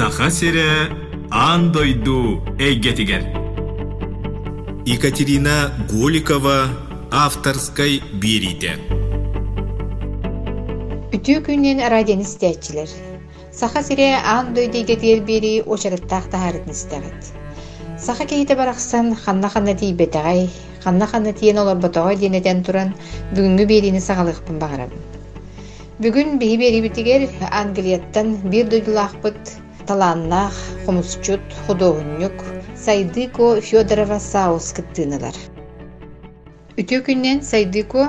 саха сире ан дойду эйгетигер Екатерина Голикова авторской берите. Үтүү күннен радион истәчилер. Саха сире ан дойдегетер бери очарыттақ тахарын истәгет. Саха кейте барақсан ханна-ханна тейбетағай, ханна-ханна тиен олар ботоға денеден туран бүгінгі беріні сағалықпын бағарабын. Бүгін биһи бери битигер Англияттан бир дойдулаахпыт талааннаах, хумусчут, худоогуннюк, Сайдыко Федорова Саус кыттыыналар. Үтүү күннен Сайдыко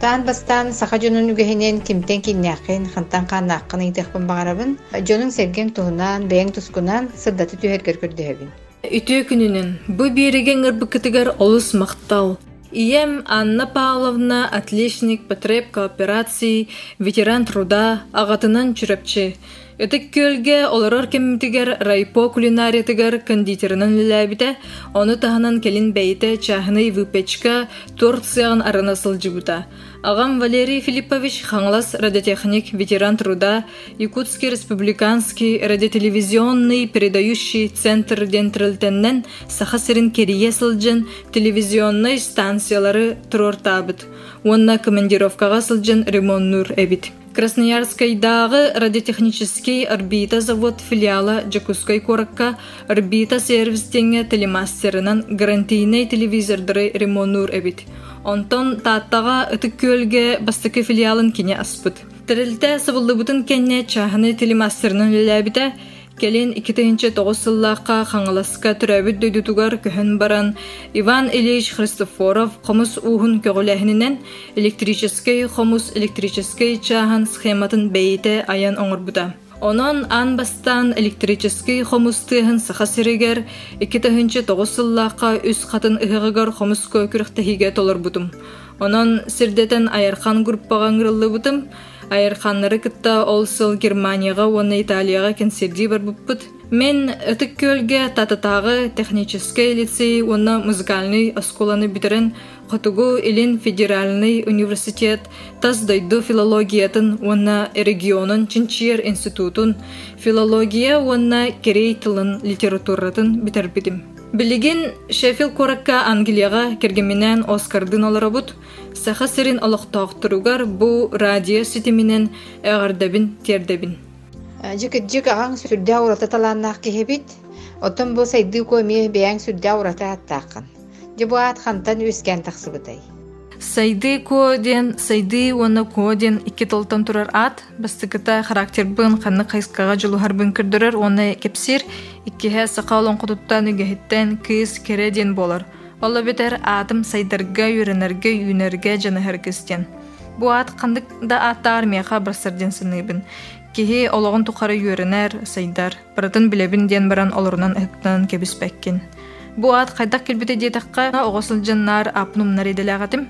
таан бастан саха дьонун үгэһинен кимтен киннээхин хантан хааннааккын ыйтыахпын баҕарабын дьонун серген туһунан бэйэң тускунан сырдаты түһэргэр көрдөһөбүн Үтүү күнүнен бу бириген ырбыкытыгар олус мактал. Ием Анна Павловна, отличник потреб кооперации, ветеран труда, агатынан чүрәпче. Өтік көлге олорор кемтигер райпо кулинариятыгар кондитерынан лиләбите, оны таханан келин бәйте чахны выпечка Турциян арана сылжыбыта. Агам Валерий Филиппович хаңлас радиотехник, ветеран труда, Якутский республиканский радиотелевизионный передающий центр дентрилтеннен сахасырын керие сылжын телевизионный станциялары турор табыт. Онна командировкаға сылжын ремонт нур эбит. Красноярскайдағы радиотехнический орбита завод филиала Джакускай коракка орбита сервистеңе телемастерынан гарантийный телевизордары ремонур эбит. Онтон тааттага ытык көлге филиалын кине аспыт. Тірілті сабылдыбытын кенне чаханы телемастерынан ліләбіте, Келин 2009 сыллаққа қаңыласқа түрәбіт дөйдутугар көхін баран Иван Ильич Христофоров қомыс уғын көгіләхінінен электрический қомыс электрический чахан схематын бейте аян оңырбыда. Онон ан бастан электрический хомустыһын саха сиригер 2009 сыллаққа үс қатын ыһығыгар хомус көкүрөхтәһиге толорбутум. Онон сирдетен аярхан группаға ыңырыллыбытым, Айырханнары кытта ол сыл Германияға, оны Италияға кенсерди бар бұппыт. Мен ытык көлге тататағы технический лицей, оны музыкальный осколаны битерен Хотугу Илин федеральный университет, тас дойду филологиятын, оны регионын Чинчиер институтын, филология, оны керей тылын литературатын битербидим. Билигин Шефил коракка Англияга кергеменен Оскардын оларабут, саха сирин олохтоохтуругар бу радио ситиминен эгардабин тердебин. Жик жик агаң сүрдэ урата талааннаах киһибит, отон бу сайды көмие бэйэң сүрдэ урата аттааккан. Жыбуат хантан үскэн тахсыбытай. Сайды ко ден, сайды уонна ко ден икки толтан турар ат, бастыкыта характер бын ханны кайскага жылухар бын кырдырар, уонна кепсир, иккиһэ сақалон кутуттан үгэһиттен кыыс кере ден болар. Олла бетер атым сайдарга үйренерге үйнерге жаныһар кистен. Бу ат кандык да аттар меха барсарден сыныбын. Киһи ологон тухары үйренер сайдар, баратын билебин ден баран олорунан ыктан кебиспеккин. Бу ат хайдак келбите диетакка оҕосул жаннар апнумнар иделагатым.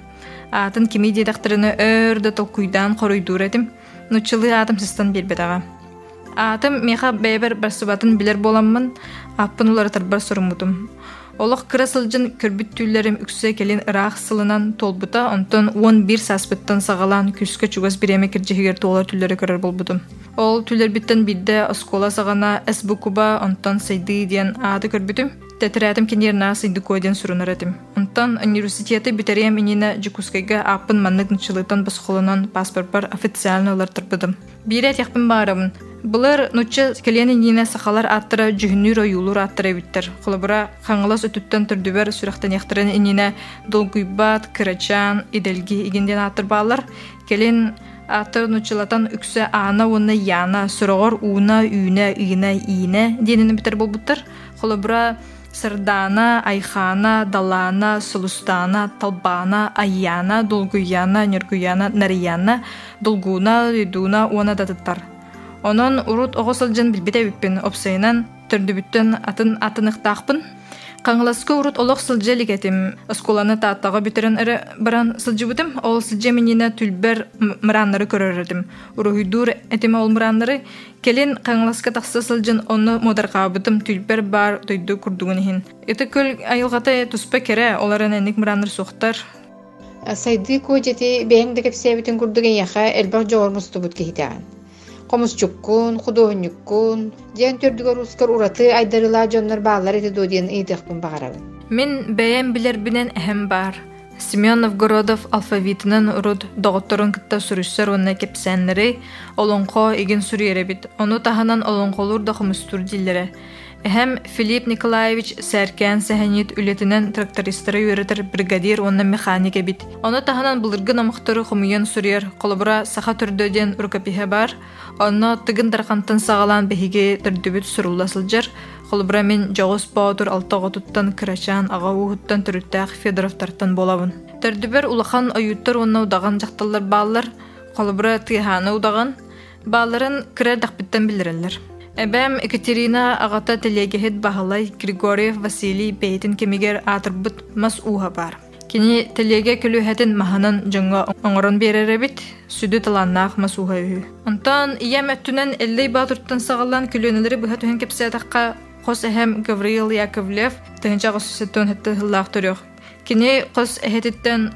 Атын кими диетактарыны өрдө толкуйдан хоруйдур этим. Нучылы атым систан билбетага. Атым меха бэбер барсыбатын билер боламмын, аппын улар тарбар сорумутум. Олох кыра сылжын көрбүттүүлерим үксө келин ыраах сылынан толбута, онтон 11 саспыттан сагалан күскө чугас биреме киржихигер туолар түллері көрөр болбутум. Ол түллер биттен бидде оскола сагана эсбукуба, онтон сайды диен ааты көрбүтүм. Тетирәтим кенерна сайды койден сурунар этим. Онтон университеты битерем инина маннык нчылытан басхолунан паспорт бар официально олар тырбыдым. Бирет яқпын барымын. Бұлар нучча келені нина сахалар аттыра жүхіннүр ойулур аттыра биттер. Құлыбыра қаңылас өтүттен түрдүбер сүрақтан яқтырын инина долгуйбат, кырачан, иделги игенден аттыр балар. Келен аты нучылатан үксі ана уна яна, сұрағыр уна, үйна, үйна, ийна денini битер болбуттар. Құлыбыра Сырдана, Айхана, Далана, Сулустана, Талбана, Айяна, Долгуяна, Нергуяна, Нарияна, Долгуна, Лидуна, Уана датыттар. Онон урут оҕосылжын билбите биппин опсайынан төрдүбүттен атын атыныктаакпын. Каңласкы урут олох сылжы лигетим. Осколаны тааттага битерен эре баран сылжыбытым. Ол сылжы минина түлбер мыраннары көрөрөдүм. Уруйдур этиме ол мыраннары келин каңласка тахса сылжын онны модаркабытым түлбер бар тойду курдугун хин. Эте көл айылгата туспа кере оларын эник мыраннар сохтар. Сайды ко жети бэйэң декеп сэбитин курдуген яха элбах жоғырмустубут кихитаған. Комусчуккун художниккун диэн төрдүгөр ускар ураты айдарыла дьоннор баалар эти додиен ыйдыахпын багарабын Мин бәйән билербинен әһәм бар. Семен Новгородов алфавитынан урут доғотторун кытта сүрүссөр онна кепсәннери олонқо игин сүрүеребит. Ону таһанан олонқолур да хомустур диллере. Эһәм Филипп Николаевич сәркән сәһәнит үлетинен трактористтары үйрәтер бригадир онна механик бит. Ону таһанан булыргы намыхтары хомуян сүрүер колобура саха төрдөден уркапиһе бар. Онно тыгын дархантын сагалан беһиге төрдөбүт сурулласылжар. Холбура мен жоғыс баутур алтаға туттан кырачан ага уһуттан түрүттәк Федоровтартан болабын. Улахан оюттар онна удаган жакталлар баалар, холбура тыйханы удаган, бааларын кырар дақпыттан билдиреллер. Эбәм Екатерина агата телегехет баһалай Григорьев Василий бейтин кемигер атырбыт мас уха бар. Кини телеге күлүһәтин маһанан жоңга оңорон береребит, сүдү таланнаах мас уха үһү. Онтан иям әттүнен эллей баатырттан сагалан күлөнелери быһа түһен кепсәтакка Қос әһәм Гавриил Яковлев тыгынча госуссетон хетте хыллаах төрөх. Кини қос әһетиттен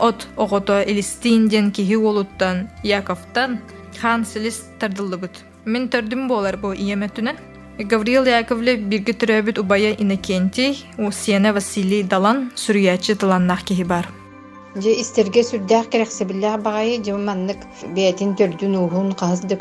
от оғото Элистинден киһи олуттан Яковтан хан селис тардыллыбыт. Мен төрдүм болар бу иеметтүнен. Гавриил Яковлев бирге төрөбүт Убая Иннокентий, Усена Василий Далан сүрүячы тыланнах киһи бар. же истерге сүрдээх керексебиллээх багайы же маннык бээтин төрдүн уһун хаһыс да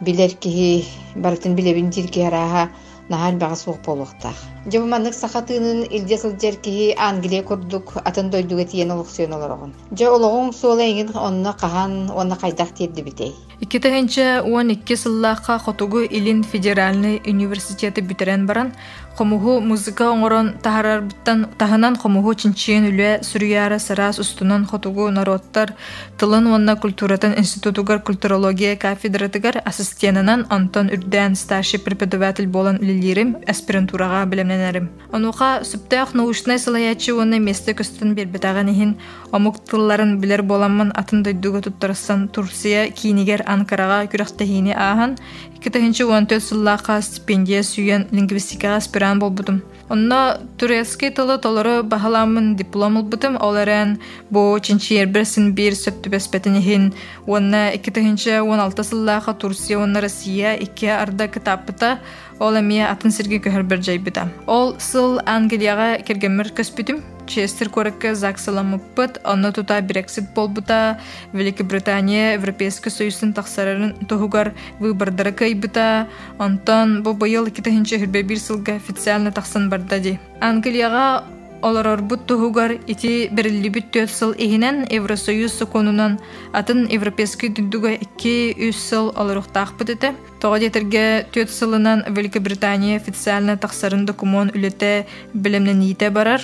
билер киһи барытын билебин тиркиһарааһа нахар баҕа суох болуохтаах. Же маннык сахатыынын илдьэ сылдьар киһи Англия курдук атын дойдуга тиен олохсуон олороҕун же олоҕуң суола иҥин онно хаһан уонна хайдах тиэрдибитей Иккетегенче уон икки сыллааққа хотугу Илин федеральный университеты бүтерен баран, хомугу музыка оңорон тахарарбыттан таһынан хомугу чинчиен үле сүрүяра сарас устунан хотугу народтар тылын уонна культуратан институтугар культурология кафедратыгар ассистенынан Антон Үрдән старший преподаватель болан үлелерим аспирантурага билемненерим. Онуха сүптәх научный салаячы уонна месте көстөн бербетаган иһин омук тылларын билер боламман атын дойдуга туттарсан Турция кинигер Анкарага күрәхтәһине аһан 2014 сыллаqa стипендия сүйен лингвистикаға аспиран болбутум. Онна турецкий тылы толору баһаламын диплом албытым, оларан бу чинчи ерберсин бир сөптүбеспетинихин, онна 2016 сыллаqa Турция, онна Россия, икки арда китаппыта, ол эмие атын сирге көһөрбер жайбыта. Ол сыл Англияга кергеммер көспүтүм, Честер коракка заксаламыппыт, онно тута Брексит болбута, Великобритания Европейский Союзын тахсарарын туһугар выбордары кайбыта, онтон бу быйыл 2000 хүрбе бир сылга официально тахсан барда ди. Англияга олорорбут туһугар ити бериллибит төт сыл иһинен Евросоюз законунан атын Европейский дүндүгө 2-3 сыл олоруктаахпыт эте. Тоҕо детерге төт сылынан Великобритания официально тахсарын документ үлете билемнените барар,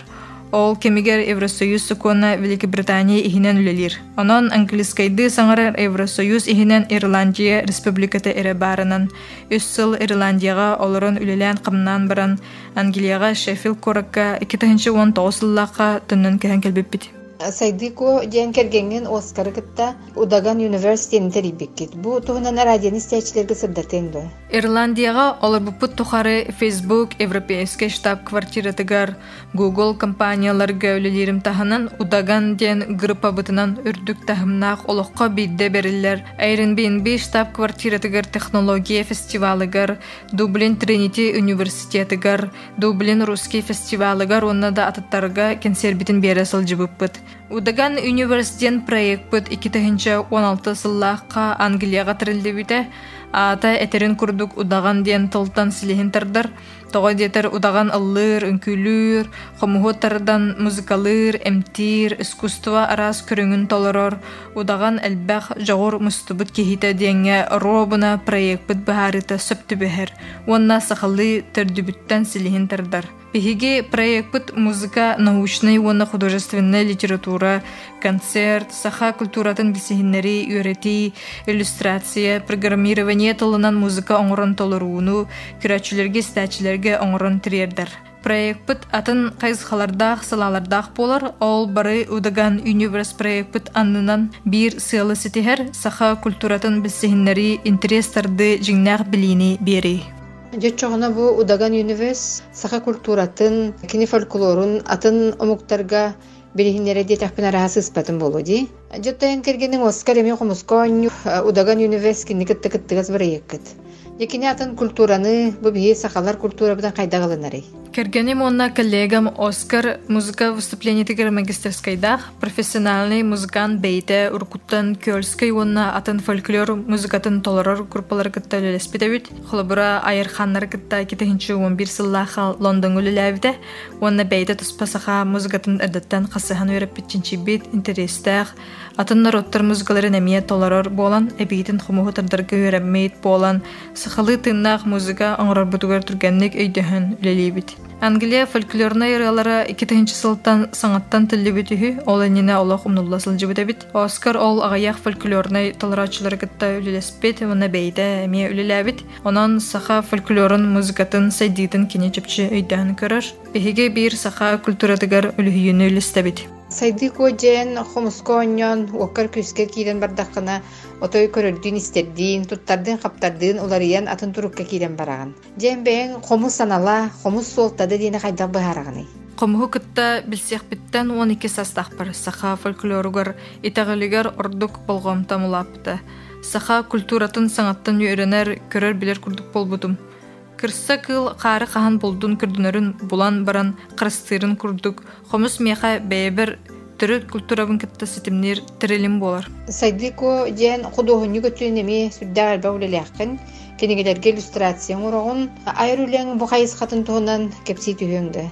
Ол кемигер Евросоюз сукона Великобритания иһинен үлелир. Онон англискайды саңарар Евросоюз иһинен Ирландия республиката эре барынан. Үс сыл Ирландияга олорон үлелән кымнан баран Англияга Шеффилд коракка 2019 сыллакка төннөн кеһен келбеппит. Сайдыко диэн кергенген Оскар кытта Удаган университетин терибиккит. Бу туһунан радион истечилерге сырдатен до. Ирландияга олорбуппут тухары Facebook Европейский штаб-квартиратыгар Google компанияларга үлелерим таһанан Удаган диэн группа бытынан үрдүк тахымнаах олоққа бидде бериллер. Airbnb штаб-квартиратыгар технология фестивалыгар, Дублин Тринити университетыгар, Дублин русский фестивалыгар онна да атыттарга кенсербитин бере сылжыбыппыт. Удаган университет проектпыт 2016 сыллааққа Англияға тірілдебіте, ата этерин курдук удаган диэн тылтан силиһин тардар, тоҕо диэтер удаган ыллыыр, үңкүлүүр, хомуһуоттардан музыкалыыр, эмтир, искусство араас көрүңүн толорор, удаган элбэх жоҕур мустубут киһите диэҥэ робуна проектпыт баһаарыта сөптүбэһэр, уонна сахалы төрдүбүттэн силиһин тардар. Биһиги проектпыт музыка, научный уонна художественная литература, концерт, саха культуратын бисиһиннери, үөрети, иллюстрация, программирование тылынан музыка оҥорон толорууну, күрәчүлерге, стәчилерге оҥорон тириэрдер. Проектпыт атын кайызхалардаах салалардаах болар, ол бары удаган универс проектпыт аннынан бир сыалы ситиһэр саха культуратын бисиһиннери интерестарды жиңнах билини бери. Жечоғына бу Удаган Юнивес саха культуратын, кини фольклорун атын омуктарга Билихиннере де тахпын сыспатын болу ди. Жоттайын кергенин Оскар эми хомускон удаган университет никетте кыттыгас барайыккыт. Якине атын культураны, бу бии сахалар культура бутан кайдагылынары. Кергеним онна коллегам Оскар музыка выступление тигер магистерскайдах профессиональный музыкант бейте уркуттан кёльской онна атын фольклор музыкатын толорор группалар кытта леспитебит холобура айырханнар кытта китехинчи 11 сыллаха Лондон үлеләбите онна бейте туспасаха музыкатын эдеттен хасыхан өйрәппитчинчи бит интерестах атын народтар музыкалары немие толорор болан эбитин хумуху тардарга өйрәммейт болан сахалы тыннах музыка оңрар бутугар тургенник өйдөһөн үлелибит Англия фольклорна яралара 2000 сылтан саңаттан тиллибитүһү ол энене олох умнулла сылжыбытабит. Оскар ол агаяк фольклорна толорачылар гытта үлелеспет уна бейде эме үлеләбит. Онан саха фольклорын музыкатын сайдитын кине чепче өйдән көрөр. Беһиге бир саха культурадыгар үлүһүйүнү үлестебит. Сайды көжен, хомусконьон, уоккар күскер киирен бардаққына, отой көрөрдүн истердиин, туттардын қаптардын уларыян атын турукка киирен бараган. Жен бээн хомус санала, хомус солтады дейіне қайдақ быхарағаны. Комуһу кытта билсиэхпиттэн 12 састахпар саха фольклоругар итагалигар ордук болгом тамулапты. Саха культуратын саңаттан үйренер көрөр билер курдук болбутум. Кырса кыл қары қахан болдун күрдүнөрүн булан баран қырыстырын курдук. Хомус меха бэйбер түрі культурабын кытта ситимнер тирелим болар. Сайдыко жен худоһунью көтүн эми сүрдәгәр бәүлеләхкин, кенегелерге иллюстрация урагын, айрүләң бу хайыс хатын туһунан кепси түһөңдө.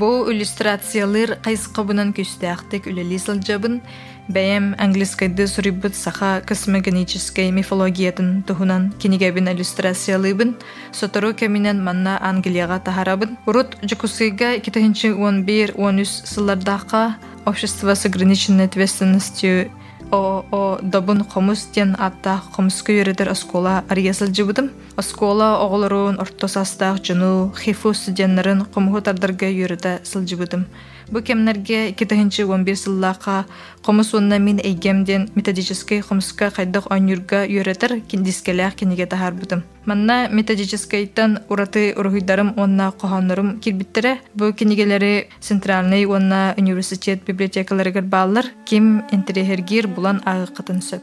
Бу иллюстрациялар кайсыкабынан күстәхтек үлели сылжабын, бәйем английскайды сурибыт саха космогонической мифологиятын туһунан кинигебин иллюстрациялыбын, сотору кеминен манна Англияга тахарабын. Урут жукусыга 2011-13 сыллардаққа Общество с ограниченной ответственностью ООО Добун Хомус тен атта Хомуску юредер оскола арьясыл жыбыдым. Оскола оголорун ортосастаах жуну хифу студеннарын хомуху тардарга юреде сылжыбыдым. Бу кемнерге 2011 сыллаqa хомус онна мин эйгемден методический хомуска хайдах онюрга юретер киндискелях киниге тахарбыдым. Манна методическийтан ураты ургуйдарым онна кохоннорум кирбиттере бу кинигелери центральный онна университет библиотекаларыгар баалар ким интерехергир булан агыкытын сөп.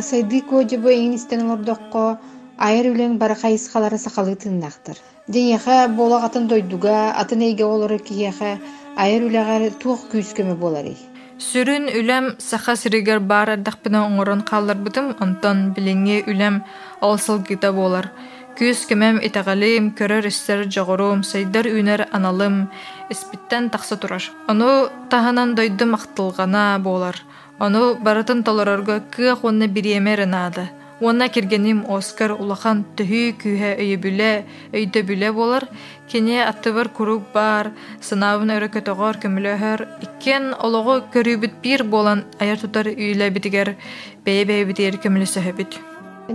Сайдыко жыбы эңистен ордоққа айыр үлең бара хайыс халары сақалы тыннақтыр. Денеха атын дойдуга, атын эйге олары айыр үләғар туық күйіскеме болары. Сүрүн үлем саха сиригер бар ардақпына оңорон қалларбытым, онтон билеңе үлем олсылгыта болар. Күз кемем итагалым, көрөр истер жоғырум, сайдар үнер аналым, испиттен тақсы турар. Ону таханан дойдым ақтылғана болар. Ону баратын толорорго кыах онна бириемер нады. Уонна киргеним Оскар улахан төһү күйһэ өйөбүлэ, өйдөбүлэ болар. Кене аттыбар курук бар, сынабын өрөкөтөгөр көмөлөһөр. Иккен олого көрүбүт бир болан аяр тутар үйлэ битигер, бэйэ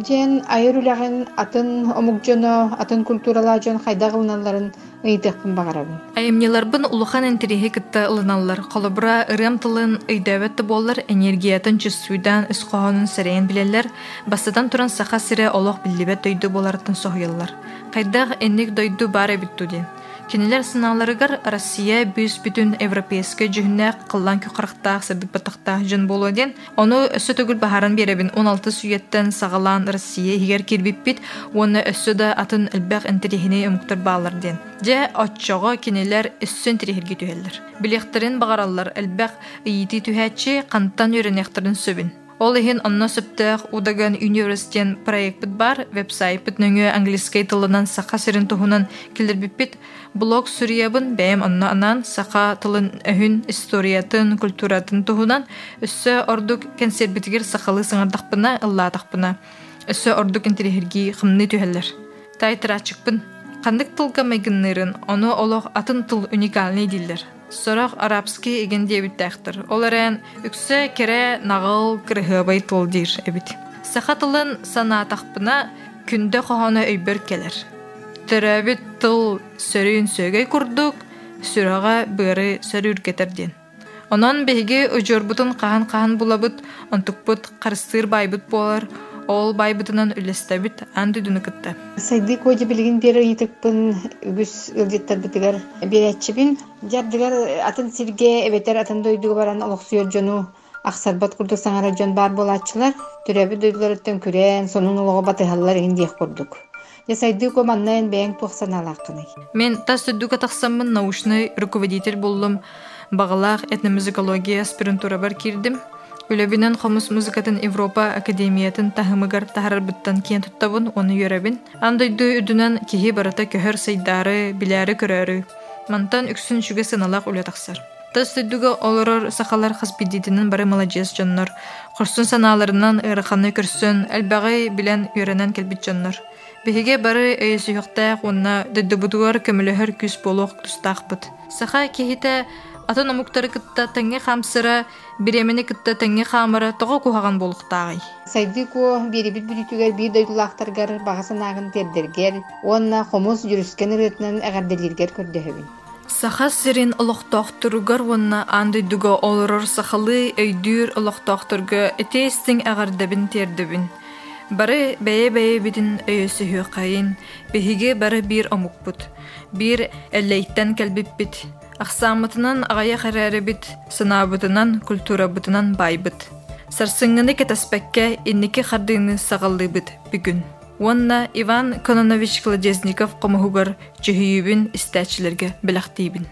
Жен айыр үләғін атын омугжоно, атын культурала жон хайдағылыналарын ыйдықпын бағарабын. Айымнеларбын улахан энтерихи кытта ылыналлар. Колобра ырым тылын ыйдабетті боллар, энергиятын чүссуйдан үскоһонун сәрейін билелер, бастадан туран саха сире олох биллибет дойду боларытын соһуяллар. Хайдах энник дойду бары биттудин. Кинилер сыналарыгар Россия бүс бүтүн европейский жүһүннәк кыллан күкарыктаах сырдык батактаах жын болуоден, ону өссө төгүл баһаран беребин 16 сүйеттен сагалаан Россия хигер кирбиппит, оны өссө да атын элбэх энтерихини өмүктөр баалар ден. Же отчого кинилер өссөн тирихирги түһеллер. Билехтерин багараллар элбэх ыйити түһәчи кантан үренехтерин сөбүн. Ол иһин онно сөптөөх удаган университен проектпит бар, веб-сайтпит нөңө английский тылынан саха сирин туһунан килдербиппит, блог сүриябын онно анан саха тылын өһүн историятын, культуратын туһунан өссө ордук консербитигер сахалы сыңардахпына, ыллаатахпына. Өссө ордук интерихирги хымны түһэллер. Тайтырачыкпын. Кандык тылга майгыннырын, ону олох атын тыл уникальный диллер. Сорох арабский иген дебиттәхтер. Оларен үксө кере нагыл кырыгыбай толдир эбит. Сахатылын санатахпына күндө хохоно өйбөр келер. Төрөбит тыл сөрүн сөгөй курдук, сүрага быры сөрүр кетерден. Онон беги өжөрбутун кахан-кахан булабыт, онтукпут карыстыр байбыт болар, ол байбытынан үлестебит анды дүнүкытта Сайды коди билигин бери йытыкпын үгүс ылдыттар битигер беречибин жардыгар атын сирге эбетер атын дойдугу баран олоксуyor жону аксарбат курдук саңара жон бар болачылар төрөбү дойдуларыттан күрен сонун улого батыхаллар ин диэх курдук. Я сайды ко маннайын бэйң туохсан алааккыный Мен тас түддүк атақсаммын научный руководитель болдум. Бағалақ этномузыкология аспирантура бар кирдим. Үлебинен хомус музыкатын Европа академиятын тахымыгар тахарбыттан киен туттабын, оны йөрәбин. Андайды үдүнен кихи барата көһөр сайдары, биләре көрөрү. Мантан үксүн шүгэ сыналақ үле тақсар. Тас олорор сахалар хаспидитинен бары молодец жоннор. Құрсын саналарынан ыраханы көрсүн, әлбәғай билен үйренен келбит жоннор. Биһиге бары өйсүхтәк уонна дөддөбутугар көмөлөһөр күс болуох тустаахпыт. Саха кихите атын омуктары кытта таңге хамсыра, биремени кытта таңге хамыра тоҕо кухаган болуктаагай. Сайды ко бирибит бүрүтүгер бир дойдулаактаргар багасын агын тердергер онна хомус жүрүскен ырытынан эгарделиргер көрдөһөбүн Саха сирин олохтоохтуругар уонна андыйдуга олорор сахалы өйдүүр олохтоохтурга этеестиң агардабин тердебин. Бары бәйе-бәйе битин өйөсүһү кайын, биһиге бары бир омукпут. Бир эллейттен кэлбиппит. Ахсаамытынан агая харарыбит, сынаабытынан культурабытынан байбыт. Сарсыҥҥыны кетаспекке инники хардыыны саҕаллыыбыт бүгүн. Уонна Иван Кононович Кладезников комуһугар чүһүйүбүн истээчилерге билахтиибин.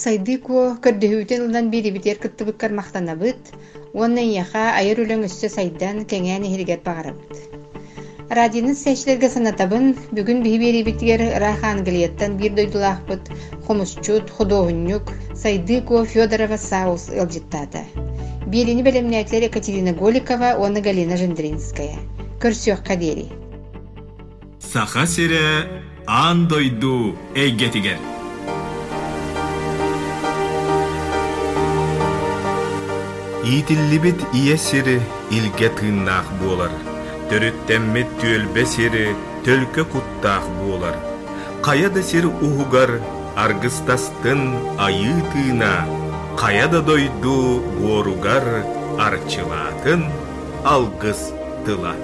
Сайды ко көрдөһүтен улдан бирибитер кыттыбыккар мактанабыт онна яха айыр үлөң өссө сайдан кеңään ихиригер багарабыт Радионын сәчләргә санатабын бүгүн биһи берибитигер Рахан Галиеттан бир дойдулаахпыт хомусчут художник Сайды Федорова Саус ылжыттата. Бирини белемнәтләр Екатерина Голикова, оны Галина Жендринская. Көрсөк кадери. Саха сире андойду эйгетигер. Иитиллибит ие сири илге тыыннаах буолар. Төрүттэммит түөлбе сири төлкө куттаах буолар. Каяда сир уһугар аргыстастын айыы тыына, каяда дойду буоругар арчылаатын алгыс тыла.